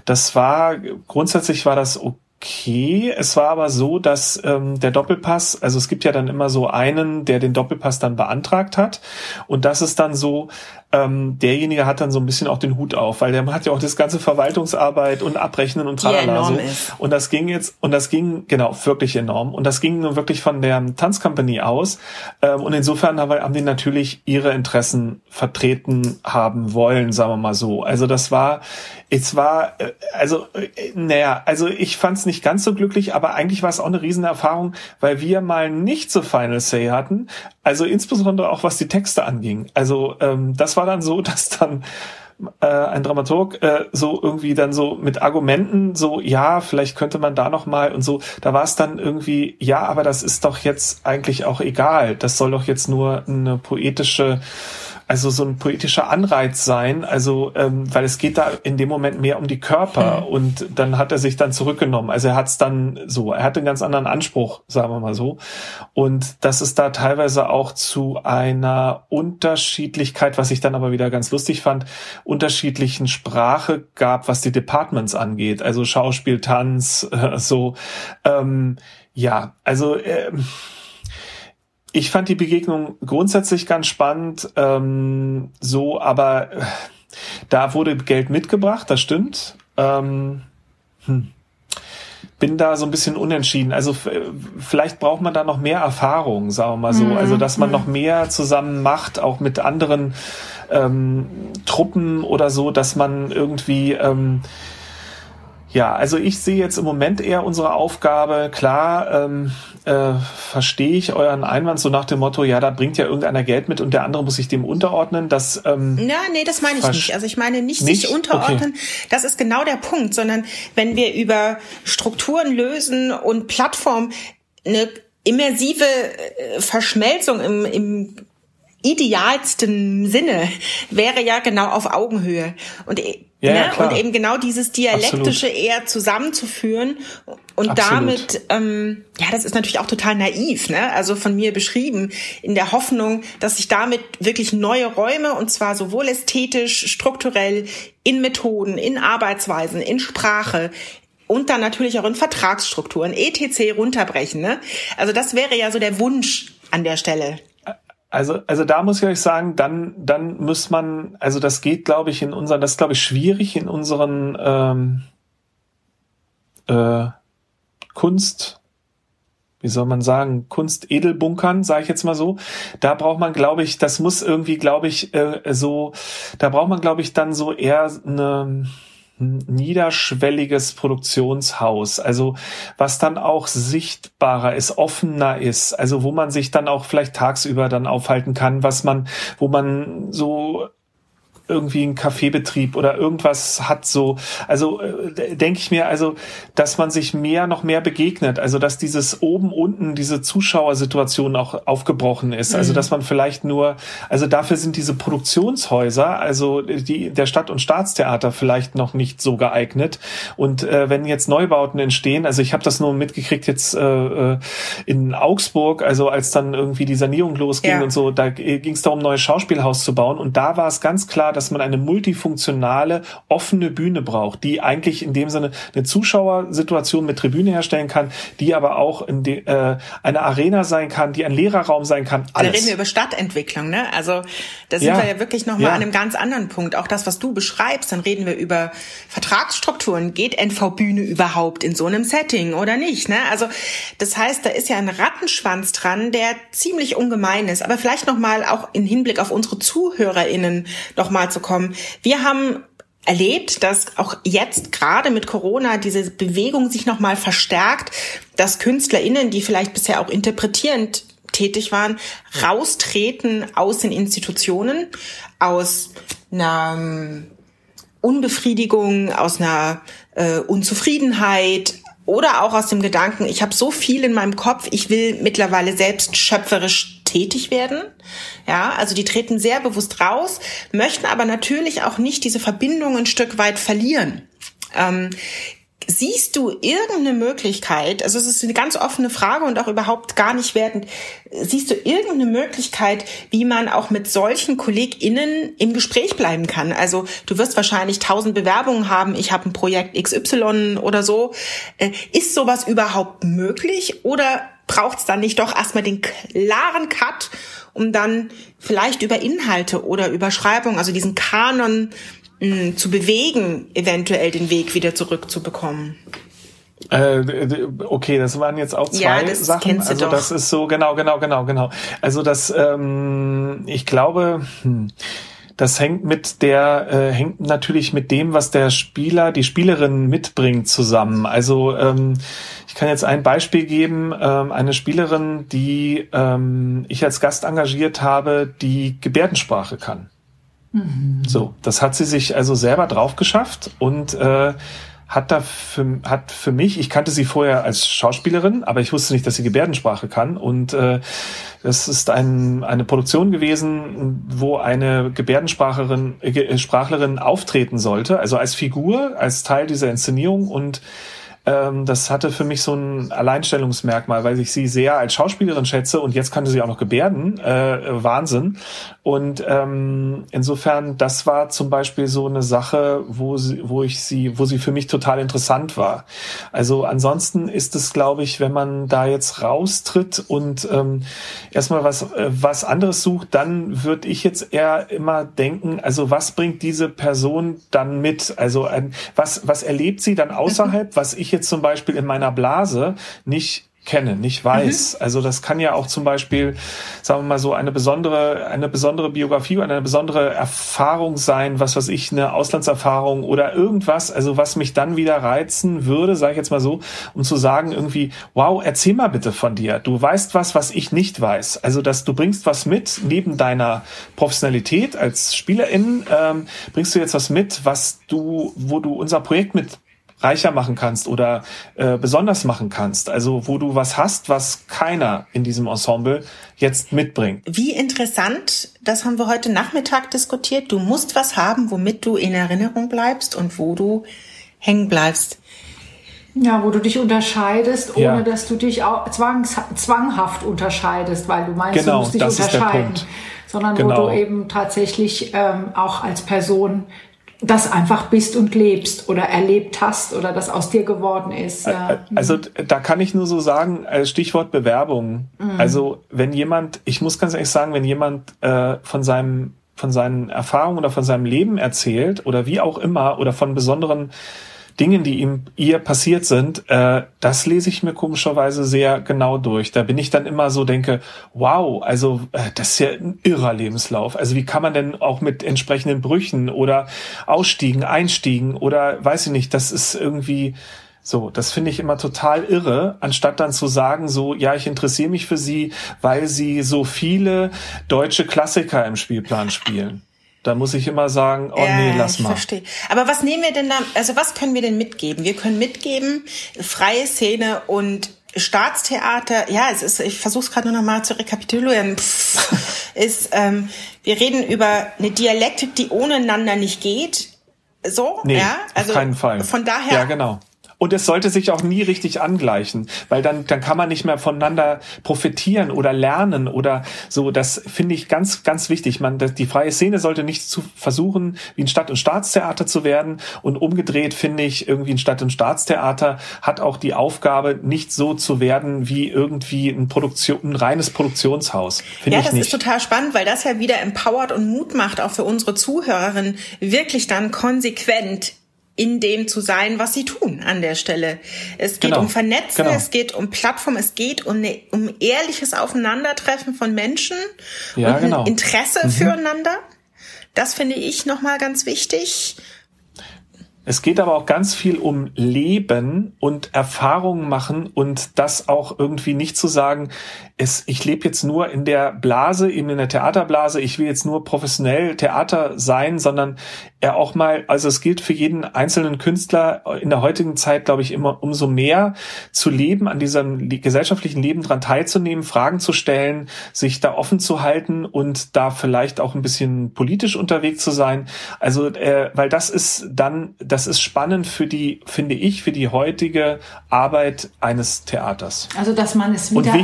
das war grundsätzlich war das okay okay. Es war aber so, dass ähm, der Doppelpass, also es gibt ja dann immer so einen, der den Doppelpass dann beantragt hat. Und das ist dann so, ähm, derjenige hat dann so ein bisschen auch den Hut auf, weil der hat ja auch das ganze Verwaltungsarbeit und Abrechnen und tralala so. Und das ging jetzt, und das ging, genau, wirklich enorm. Und das ging nun wirklich von der Tanzcompany aus. Ähm, und insofern haben, haben die natürlich ihre Interessen vertreten haben wollen, sagen wir mal so. Also das war, es war, äh, also, äh, naja, also ich fand es nicht ganz so glücklich, aber eigentlich war es auch eine Riesenerfahrung, weil wir mal nicht so Final Say hatten. Also insbesondere auch was die Texte anging. Also ähm, das war dann so, dass dann äh, ein Dramaturg äh, so irgendwie dann so mit Argumenten so ja vielleicht könnte man da noch mal und so. Da war es dann irgendwie ja aber das ist doch jetzt eigentlich auch egal. Das soll doch jetzt nur eine poetische also so ein poetischer Anreiz sein, also ähm, weil es geht da in dem Moment mehr um die Körper mhm. und dann hat er sich dann zurückgenommen. Also er hat es dann so, er hat einen ganz anderen Anspruch, sagen wir mal so. Und dass es da teilweise auch zu einer Unterschiedlichkeit, was ich dann aber wieder ganz lustig fand, unterschiedlichen Sprache gab, was die Departments angeht, also Schauspiel, Tanz, äh, [LAUGHS] so. Ähm, ja, also äh, ich fand die Begegnung grundsätzlich ganz spannend, ähm, so, aber äh, da wurde Geld mitgebracht, das stimmt. Ähm, hm. Bin da so ein bisschen unentschieden. Also vielleicht braucht man da noch mehr Erfahrung, sagen wir mal so. Mhm. Also dass man mhm. noch mehr zusammen macht, auch mit anderen ähm, Truppen oder so, dass man irgendwie ähm, ja, also ich sehe jetzt im Moment eher unsere Aufgabe, klar, ähm, äh, verstehe ich euren Einwand so nach dem Motto, ja, da bringt ja irgendeiner Geld mit und der andere muss sich dem unterordnen. Das, ähm, ja, nee, das meine ich nicht. Also ich meine nicht, nicht? sich unterordnen. Okay. Das ist genau der Punkt, sondern wenn wir über Strukturen lösen und Plattform eine immersive äh, Verschmelzung im, im idealsten Sinne wäre ja genau auf Augenhöhe. Und ja, ne? ja, und eben genau dieses Dialektische Absolut. eher zusammenzuführen und Absolut. damit, ähm, ja, das ist natürlich auch total naiv, ne? Also von mir beschrieben, in der Hoffnung, dass sich damit wirklich neue Räume, und zwar sowohl ästhetisch, strukturell, in Methoden, in Arbeitsweisen, in Sprache, und dann natürlich auch in Vertragsstrukturen, etc. runterbrechen. Ne? Also das wäre ja so der Wunsch an der Stelle. Also, also da muss ich euch sagen, dann, dann muss man, also das geht, glaube ich, in unseren, das ist, glaube ich, schwierig in unseren ähm, äh, Kunst, wie soll man sagen, Kunstedelbunkern, sage ich jetzt mal so. Da braucht man, glaube ich, das muss irgendwie, glaube ich, äh, so, da braucht man, glaube ich, dann so eher eine niederschwelliges Produktionshaus, also was dann auch sichtbarer ist, offener ist, also wo man sich dann auch vielleicht tagsüber dann aufhalten kann, was man, wo man so irgendwie ein Kaffeebetrieb oder irgendwas hat so. Also äh, denke ich mir, also, dass man sich mehr noch mehr begegnet, also dass dieses oben unten diese Zuschauersituation auch aufgebrochen ist. Also, mhm. Also dass man vielleicht nur, also dafür sind diese Produktionshäuser, also die der Stadt- und Staatstheater vielleicht noch nicht so geeignet. Und äh, wenn jetzt Neubauten entstehen, also ich habe das nur mitgekriegt jetzt äh, äh in Augsburg, also als dann irgendwie die Sanierung losging ja. und so, da ging es darum, neues Schauspielhaus zu bauen. Und da war es ganz klar, dass man eine multifunktionale, offene Bühne braucht, die eigentlich in dem Sinne eine Zuschauersituation mit Tribüne herstellen kann, die aber auch in de, äh, eine Arena sein kann, die ein Lehrerraum sein kann. Alles. Da reden wir über Stadtentwicklung, ne? Also da sind ja. wir ja wirklich nochmal ja. an einem ganz anderen Punkt. Auch das, was du beschreibst, dann reden wir über Vertragsstrukturen. Geht NV-Bühne überhaupt in so einem Setting oder nicht? Ne? Also das heißt, da ist ja ein Rattenschwanz dran, der ziemlich ungemein ist. Aber vielleicht nochmal auch im Hinblick auf unsere ZuhörerInnen nochmal zu kommen. Wir haben erlebt, dass auch jetzt gerade mit Corona diese Bewegung sich nochmal verstärkt, dass KünstlerInnen, die vielleicht bisher auch interpretierend tätig waren, raustreten aus den Institutionen, aus einer ähm, Unbefriedigung, aus einer äh, Unzufriedenheit, oder auch aus dem Gedanken, ich habe so viel in meinem Kopf, ich will mittlerweile selbst schöpferisch tätig werden. Ja, also die treten sehr bewusst raus, möchten aber natürlich auch nicht diese Verbindung ein Stück weit verlieren. Ähm, Siehst du irgendeine Möglichkeit, also es ist eine ganz offene Frage und auch überhaupt gar nicht wertend, siehst du irgendeine Möglichkeit, wie man auch mit solchen KollegInnen im Gespräch bleiben kann? Also du wirst wahrscheinlich tausend Bewerbungen haben, ich habe ein Projekt XY oder so. Äh, ist sowas überhaupt möglich oder braucht es dann nicht doch erstmal den klaren Cut, um dann vielleicht über Inhalte oder Überschreibung, also diesen Kanon mh, zu bewegen, eventuell den Weg wieder zurückzubekommen? Äh, okay, das waren jetzt auch zwei ja, Sachen. also doch. das ist so genau, genau, genau, genau. Also das, ähm, ich glaube. Hm, das hängt mit der äh, hängt natürlich mit dem, was der Spieler, die Spielerin mitbringt, zusammen. Also ähm, ich kann jetzt ein Beispiel geben: ähm, eine Spielerin, die ähm, ich als Gast engagiert habe, die Gebärdensprache kann. Mhm. So, das hat sie sich also selber drauf geschafft und äh, hat da für, hat für mich, ich kannte sie vorher als Schauspielerin, aber ich wusste nicht, dass sie Gebärdensprache kann. Und äh, das ist ein, eine Produktion gewesen, wo eine Gebärdenspracherin, äh, Sprachlerin auftreten sollte, also als Figur, als Teil dieser Inszenierung und ähm, das hatte für mich so ein Alleinstellungsmerkmal, weil ich sie sehr als Schauspielerin schätze und jetzt kannte sie auch noch Gebärden. Äh, Wahnsinn. Und ähm, insofern, das war zum Beispiel so eine Sache, wo sie, wo ich sie, wo sie für mich total interessant war. Also ansonsten ist es, glaube ich, wenn man da jetzt raustritt und ähm, erstmal was, äh, was anderes sucht, dann würde ich jetzt eher immer denken, also was bringt diese Person dann mit? Also ein, was, was erlebt sie dann [LAUGHS] außerhalb, was ich jetzt zum Beispiel in meiner Blase nicht kenne, nicht weiß. Mhm. Also das kann ja auch zum Beispiel, sagen wir mal so, eine besondere, eine besondere Biografie oder eine besondere Erfahrung sein, was weiß ich, eine Auslandserfahrung oder irgendwas, also was mich dann wieder reizen würde, sage ich jetzt mal so, um zu sagen irgendwie, wow, erzähl mal bitte von dir. Du weißt was, was ich nicht weiß. Also dass du bringst was mit neben deiner Professionalität als Spielerin, ähm, bringst du jetzt was mit, was du, wo du unser Projekt mit reicher machen kannst oder äh, besonders machen kannst. Also wo du was hast, was keiner in diesem Ensemble jetzt mitbringt. Wie interessant, das haben wir heute Nachmittag diskutiert. Du musst was haben, womit du in Erinnerung bleibst und wo du hängen bleibst. Ja, wo du dich unterscheidest, ohne ja. dass du dich auch zwangs, zwanghaft unterscheidest, weil du meinst, genau, du musst dich unterscheiden, sondern genau. wo du eben tatsächlich ähm, auch als Person das einfach bist und lebst oder erlebt hast oder das aus dir geworden ist. Ja. Also da kann ich nur so sagen, äh, Stichwort Bewerbung. Mhm. Also wenn jemand, ich muss ganz ehrlich sagen, wenn jemand äh, von seinem von seinen Erfahrungen oder von seinem Leben erzählt oder wie auch immer oder von besonderen Dingen, die ihm ihr passiert sind, äh, das lese ich mir komischerweise sehr genau durch. Da bin ich dann immer so denke, wow, also äh, das ist ja ein irrer Lebenslauf. Also wie kann man denn auch mit entsprechenden Brüchen oder Ausstiegen, Einstiegen oder weiß ich nicht, das ist irgendwie so, das finde ich immer total irre, anstatt dann zu sagen, so, ja, ich interessiere mich für sie, weil sie so viele deutsche Klassiker im Spielplan spielen. Da muss ich immer sagen, oh nee, lass mal. Verstehe. Aber was nehmen wir denn da, also was können wir denn mitgeben? Wir können mitgeben, freie Szene und Staatstheater, ja, es ist, ich versuche es gerade nur noch mal zu rekapitulieren, Pff, ist, ähm, wir reden über eine Dialektik, die ohne einander nicht geht. So, nee, ja, also auf keinen Fall. Von daher, ja, genau. Und es sollte sich auch nie richtig angleichen, weil dann, dann kann man nicht mehr voneinander profitieren oder lernen oder so. Das finde ich ganz, ganz wichtig. Man, die freie Szene sollte nicht zu versuchen, wie ein Stadt- und Staatstheater zu werden. Und umgedreht finde ich, irgendwie ein Stadt- und Staatstheater hat auch die Aufgabe, nicht so zu werden wie irgendwie ein Produktion, ein reines Produktionshaus. Ja, das ist total spannend, weil das ja wieder empowert und Mut macht, auch für unsere Zuhörerinnen, wirklich dann konsequent in dem zu sein, was sie tun an der Stelle. Es geht genau. um Vernetzen, genau. es geht um Plattform, es geht um, eine, um ehrliches Aufeinandertreffen von Menschen ja, und genau. Interesse mhm. füreinander. Das finde ich nochmal ganz wichtig. Es geht aber auch ganz viel um Leben und Erfahrungen machen und das auch irgendwie nicht zu sagen, es, ich lebe jetzt nur in der Blase, eben in der Theaterblase, ich will jetzt nur professionell Theater sein, sondern er auch mal, also es gilt für jeden einzelnen Künstler in der heutigen Zeit, glaube ich, immer umso mehr zu leben, an diesem gesellschaftlichen Leben dran teilzunehmen, Fragen zu stellen, sich da offen zu halten und da vielleicht auch ein bisschen politisch unterwegs zu sein. Also, äh, weil das ist dann, das ist spannend für die, finde ich, für die heutige Arbeit eines Theaters. Also, dass man es wieder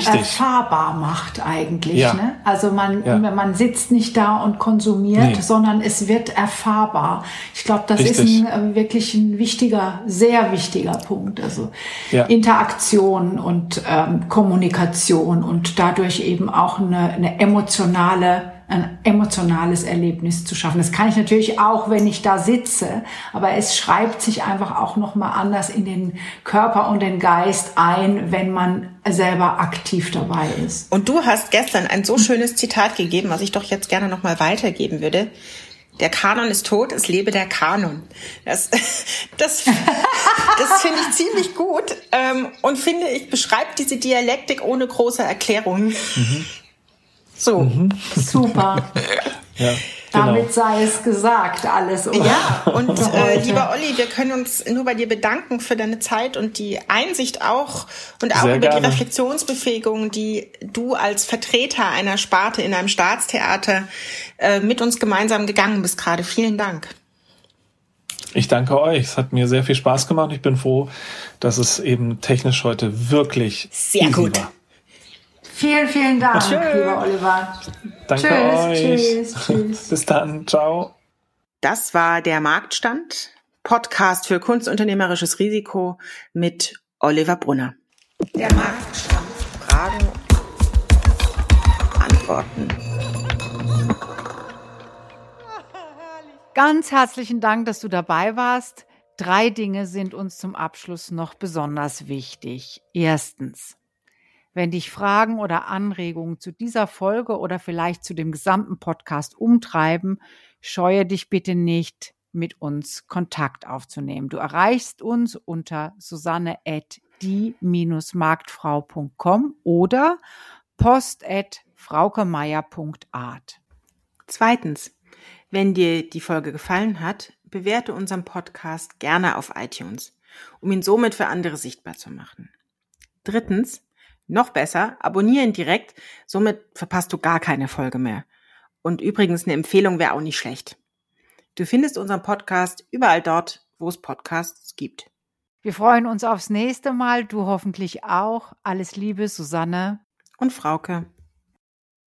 erfahrbar macht eigentlich. Ja. Ne? Also man, ja. man sitzt nicht da und konsumiert, nee. sondern es wird erfahrbar. Ich glaube, das Richtig. ist ein, äh, wirklich ein wichtiger, sehr wichtiger Punkt. Also ja. Interaktion und ähm, Kommunikation und dadurch eben auch eine, eine emotionale ein emotionales Erlebnis zu schaffen. Das kann ich natürlich auch, wenn ich da sitze, aber es schreibt sich einfach auch noch mal anders in den Körper und den Geist ein, wenn man selber aktiv dabei ist. Und du hast gestern ein so schönes Zitat gegeben, was ich doch jetzt gerne noch mal weitergeben würde. Der Kanon ist tot, es lebe der Kanon. Das, [LAUGHS] das, das finde ich ziemlich gut ähm, und finde, ich beschreibt diese Dialektik ohne große Erklärung. Mhm. So, mhm. super. [LAUGHS] ja. Genau. Damit sei es gesagt, alles. Oder? Ja, und äh, lieber Olli, wir können uns nur bei dir bedanken für deine Zeit und die Einsicht auch und auch Sehr über gerne. die Reflexionsbefähigung, die du als Vertreter einer Sparte in einem Staatstheater äh, mit uns gemeinsam gegangen bist gerade. Vielen Dank. Ich danke euch. Es hat mir sehr viel Spaß gemacht. Ich bin froh, dass es eben technisch heute wirklich sehr gut war. Vielen, vielen Dank, Tschö. lieber Oliver. Danke tschüss, euch. Tschüss, tschüss. Bis dann. Ciao. Das war der Marktstand. Podcast für kunstunternehmerisches Risiko mit Oliver Brunner. Der Marktstand. Fragen, Antworten. Ganz herzlichen Dank, dass du dabei warst. Drei Dinge sind uns zum Abschluss noch besonders wichtig. Erstens, wenn dich Fragen oder Anregungen zu dieser Folge oder vielleicht zu dem gesamten Podcast umtreiben, scheue dich bitte nicht, mit uns Kontakt aufzunehmen. Du erreichst uns unter susanne at die-marktfrau.com oder post at fraukemeier.art. Zweitens, wenn dir die Folge gefallen hat, bewerte unseren Podcast gerne auf iTunes, um ihn somit für andere sichtbar zu machen. Drittens, noch besser, abonnieren direkt, somit verpasst du gar keine Folge mehr. Und übrigens eine Empfehlung wäre auch nicht schlecht. Du findest unseren Podcast überall dort, wo es Podcasts gibt. Wir freuen uns aufs nächste Mal, du hoffentlich auch. Alles Liebe, Susanne und Frauke.